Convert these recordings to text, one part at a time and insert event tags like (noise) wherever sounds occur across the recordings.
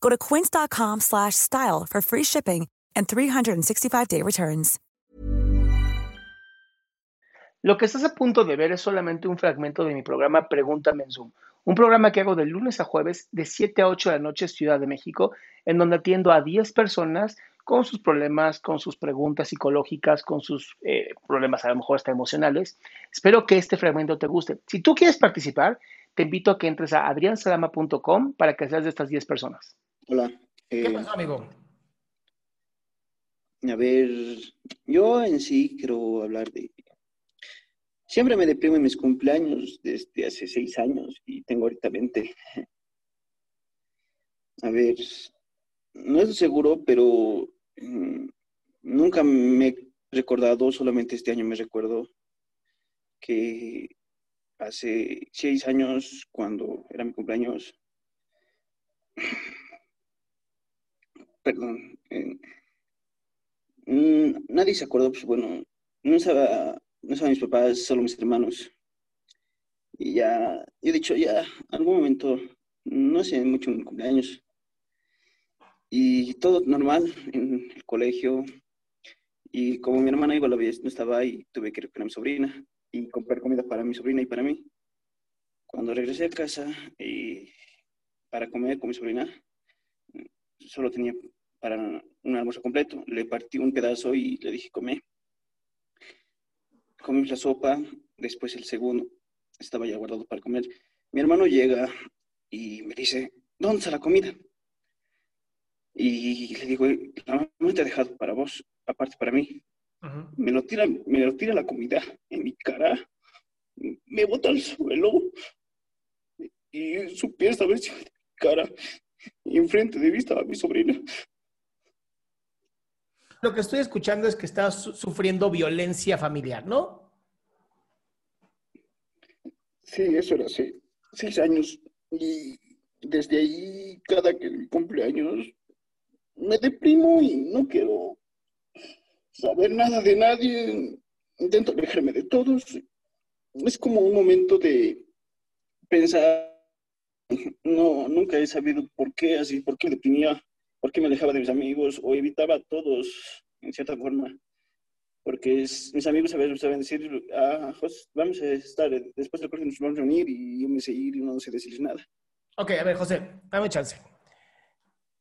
Go to quince.com slash style for free shipping and 365-day returns. Lo que estás a punto de ver es solamente un fragmento de mi programa Pregúntame en Zoom, un programa que hago de lunes a jueves de 7 a 8 de la noche Ciudad de México, en donde atiendo a 10 personas con sus problemas, con sus preguntas psicológicas, con sus eh, problemas a lo mejor hasta emocionales. Espero que este fragmento te guste. Si tú quieres participar, te invito a que entres a adriansalama.com para que seas de estas 10 personas. Hola. ¿Qué eh, pasó, amigo? A ver, yo en sí quiero hablar de... Siempre me deprimo en mis cumpleaños desde hace seis años y tengo ahorita 20. A ver, no estoy seguro, pero mm, nunca me he recordado, solamente este año me recuerdo que hace seis años, cuando era mi cumpleaños, perdón, eh, mm, nadie se acordó, pues bueno, no estaba, no estaban mis papás, solo mis hermanos. Y ya, yo he dicho, ya, algún momento, no sé, mucho en cumpleaños. Y todo normal en el colegio. Y como mi hermana a la vez, no estaba ahí, tuve que ir con mi sobrina y comprar comida para mi sobrina y para mí. Cuando regresé a casa y para comer con mi sobrina, solo tenía para un almuerzo completo. Le partí un pedazo y le dije, come. Comimos la sopa, después el segundo estaba ya guardado para comer. Mi hermano llega y me dice, ¿dónde está la comida? Y le digo, la mamá te ha dejado para vos, aparte para mí. Me lo tira, me lo tira la comida en mi cara, me bota al suelo y su pie estaba encima de mi cara y enfrente de mí estaba mi sobrina. Lo que estoy escuchando es que estás su- sufriendo violencia familiar, ¿no? Sí, eso era hace seis años y desde ahí cada que mi cumpleaños me deprimo y no quiero saber nada de nadie, intento alejarme de todos. Es como un momento de pensar, (laughs) no, nunca he sabido por qué así, por qué me deprimía, por qué me alejaba de mis amigos o evitaba a todos en cierta forma. Porque mis amigos a veces saben decir, ah, Jos, vamos a estar, eh, después del colegio nos vamos a reunir y yo me sé ir y no sé decirles nada. Ok, a ver, José, dame chance.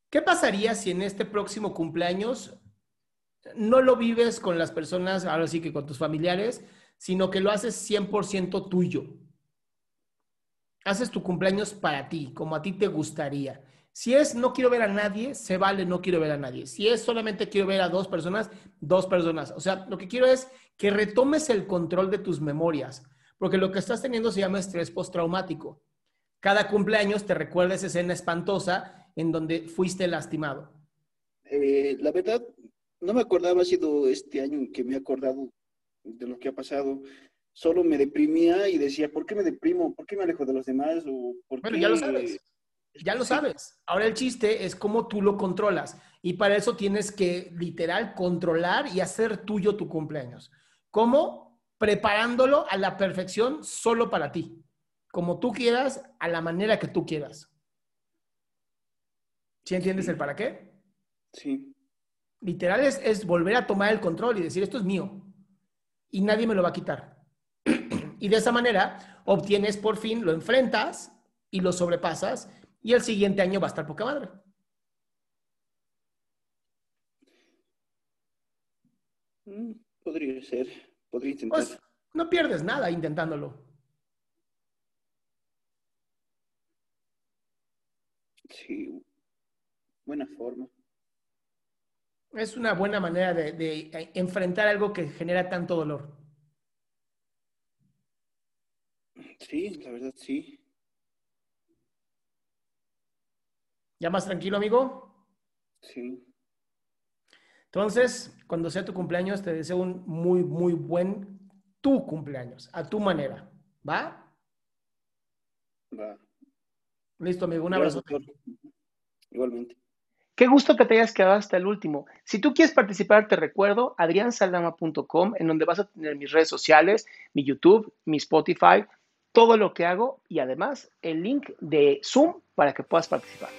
¿Qué pasaría si en este próximo cumpleaños no lo vives con las personas, ahora sí que con tus familiares, sino que lo haces 100% tuyo? Haces tu cumpleaños para ti, como a ti te gustaría. Si es no quiero ver a nadie, se vale no quiero ver a nadie. Si es solamente quiero ver a dos personas, dos personas. O sea, lo que quiero es que retomes el control de tus memorias, porque lo que estás teniendo se llama estrés postraumático. Cada cumpleaños te recuerda esa escena espantosa en donde fuiste lastimado. Eh, la verdad, no me acordaba, ha sido este año que me he acordado de lo que ha pasado. Solo me deprimía y decía, ¿por qué me deprimo? ¿Por qué me alejo de los demás? ¿O por Bueno, qué- ya lo sabes. Ya lo sabes. Ahora el chiste es cómo tú lo controlas. Y para eso tienes que literal controlar y hacer tuyo tu cumpleaños. ¿Cómo? Preparándolo a la perfección solo para ti. Como tú quieras, a la manera que tú quieras. ¿Sí entiendes el para qué? Sí. Literal es, es volver a tomar el control y decir, esto es mío. Y nadie me lo va a quitar. Y de esa manera obtienes por fin, lo enfrentas y lo sobrepasas y el siguiente año va a estar poca madre. Mm, podría ser, podría intentar. Pues, no pierdes nada intentándolo. Sí, buena forma. Es una buena manera de enfrentar algo que genera tanto dolor. Sí, la verdad sí. ¿Ya más tranquilo, amigo? Sí. Entonces, cuando sea tu cumpleaños, te deseo un muy, muy buen tu cumpleaños, a tu manera. ¿Va? Va. Listo, amigo. Un abrazo. Igualmente. Qué gusto que te hayas quedado hasta el último. Si tú quieres participar, te recuerdo adriansaldama.com, en donde vas a tener mis redes sociales, mi YouTube, mi Spotify, todo lo que hago y además el link de Zoom para que puedas participar.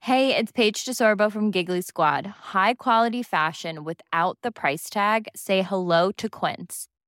Hey, it's Paige DeSorbo from Giggly Squad. High quality fashion without the price tag. Say hello to Quince.